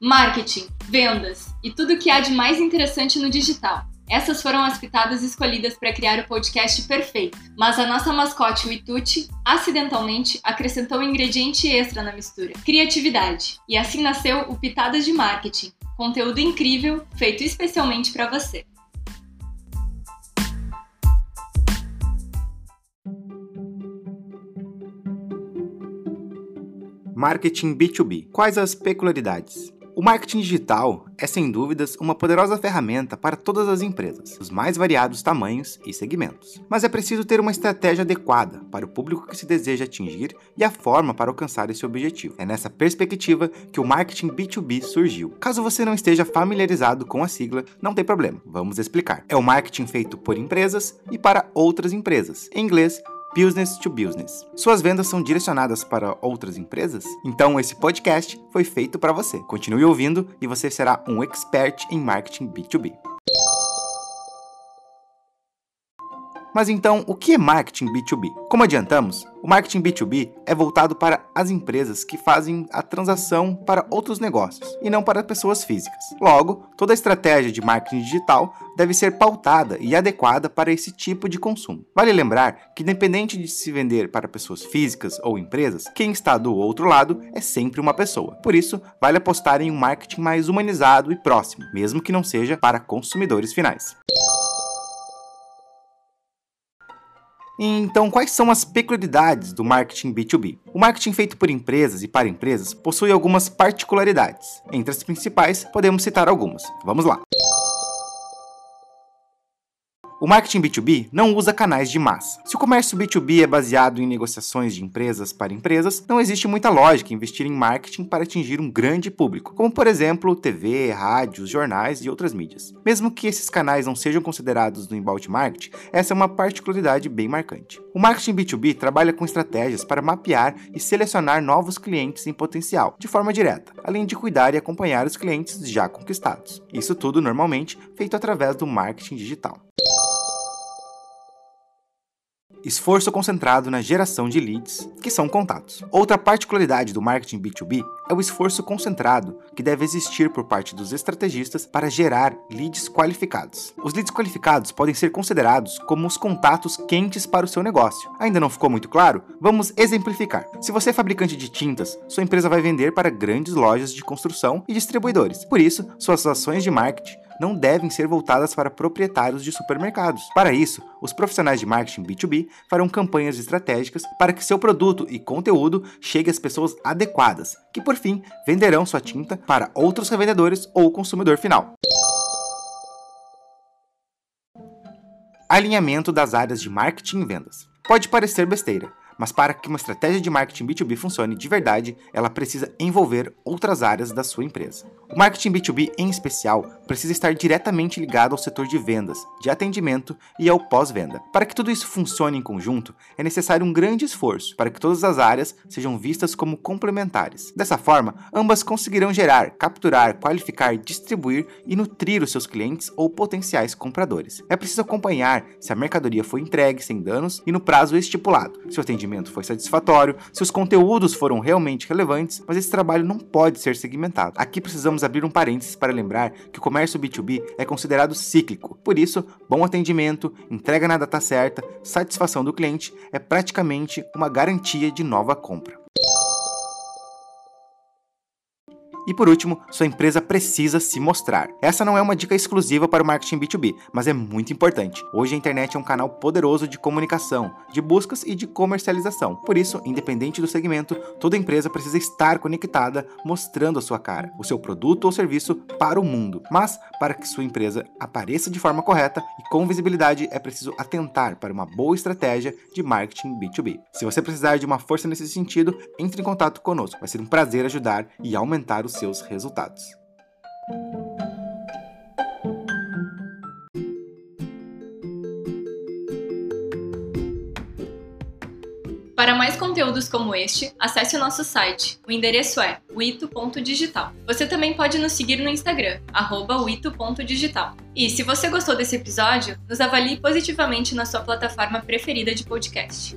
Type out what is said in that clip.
marketing, vendas e tudo o que há de mais interessante no digital. Essas foram as pitadas escolhidas para criar o podcast perfeito, mas a nossa mascote, o Ituti, acidentalmente acrescentou um ingrediente extra na mistura: criatividade. E assim nasceu o Pitadas de Marketing, conteúdo incrível feito especialmente para você. Marketing B2B. Quais as peculiaridades? O marketing digital é, sem dúvidas, uma poderosa ferramenta para todas as empresas, os mais variados tamanhos e segmentos. Mas é preciso ter uma estratégia adequada para o público que se deseja atingir e a forma para alcançar esse objetivo. É nessa perspectiva que o marketing B2B surgiu. Caso você não esteja familiarizado com a sigla, não tem problema, vamos explicar. É o marketing feito por empresas e para outras empresas. Em inglês, business to business. Suas vendas são direcionadas para outras empresas? Então esse podcast foi feito para você. Continue ouvindo e você será um expert em marketing B2B. Mas então, o que é marketing B2B? Como adiantamos, o marketing B2B é voltado para as empresas que fazem a transação para outros negócios e não para pessoas físicas. Logo, toda estratégia de marketing digital deve ser pautada e adequada para esse tipo de consumo. Vale lembrar que, independente de se vender para pessoas físicas ou empresas, quem está do outro lado é sempre uma pessoa. Por isso, vale apostar em um marketing mais humanizado e próximo, mesmo que não seja para consumidores finais. Então, quais são as peculiaridades do marketing B2B? O marketing feito por empresas e para empresas possui algumas particularidades. Entre as principais, podemos citar algumas. Vamos lá. O marketing B2B não usa canais de massa. Se o comércio B2B é baseado em negociações de empresas para empresas, não existe muita lógica investir em marketing para atingir um grande público, como por exemplo TV, rádios, jornais e outras mídias. Mesmo que esses canais não sejam considerados no inbound marketing, essa é uma particularidade bem marcante. O marketing B2B trabalha com estratégias para mapear e selecionar novos clientes em potencial, de forma direta, além de cuidar e acompanhar os clientes já conquistados. Isso tudo normalmente feito através do marketing digital. Esforço concentrado na geração de leads, que são contatos. Outra particularidade do marketing B2B é o esforço concentrado que deve existir por parte dos estrategistas para gerar leads qualificados. Os leads qualificados podem ser considerados como os contatos quentes para o seu negócio. Ainda não ficou muito claro? Vamos exemplificar. Se você é fabricante de tintas, sua empresa vai vender para grandes lojas de construção e distribuidores. Por isso, suas ações de marketing não devem ser voltadas para proprietários de supermercados. Para isso, os profissionais de marketing B2B farão campanhas estratégicas para que seu produto e conteúdo chegue às pessoas adequadas, que por fim venderão sua tinta para outros revendedores ou consumidor final. Alinhamento das áreas de marketing e vendas. Pode parecer besteira, mas para que uma estratégia de marketing B2B funcione de verdade, ela precisa envolver outras áreas da sua empresa. O marketing B2B, em especial, precisa estar diretamente ligado ao setor de vendas, de atendimento e ao pós-venda. Para que tudo isso funcione em conjunto, é necessário um grande esforço para que todas as áreas sejam vistas como complementares. Dessa forma, ambas conseguirão gerar, capturar, qualificar, distribuir e nutrir os seus clientes ou potenciais compradores. É preciso acompanhar se a mercadoria foi entregue sem danos e no prazo estipulado, se o atendimento foi satisfatório, se os conteúdos foram realmente relevantes, mas esse trabalho não pode ser segmentado. Aqui precisamos abrir um parênteses para lembrar que o comércio B2B é considerado cíclico. Por isso, bom atendimento, entrega na data certa, satisfação do cliente é praticamente uma garantia de nova compra. E por último, sua empresa precisa se mostrar. Essa não é uma dica exclusiva para o marketing B2B, mas é muito importante. Hoje a internet é um canal poderoso de comunicação, de buscas e de comercialização. Por isso, independente do segmento, toda empresa precisa estar conectada, mostrando a sua cara, o seu produto ou serviço para o mundo. Mas, para que sua empresa apareça de forma correta e com visibilidade, é preciso atentar para uma boa estratégia de marketing B2B. Se você precisar de uma força nesse sentido, entre em contato conosco. Vai ser um prazer ajudar e aumentar o seus resultados. Para mais conteúdos como este, acesse o nosso site. O endereço é wito.digital. Você também pode nos seguir no Instagram, wito.digital. E se você gostou desse episódio, nos avalie positivamente na sua plataforma preferida de podcast.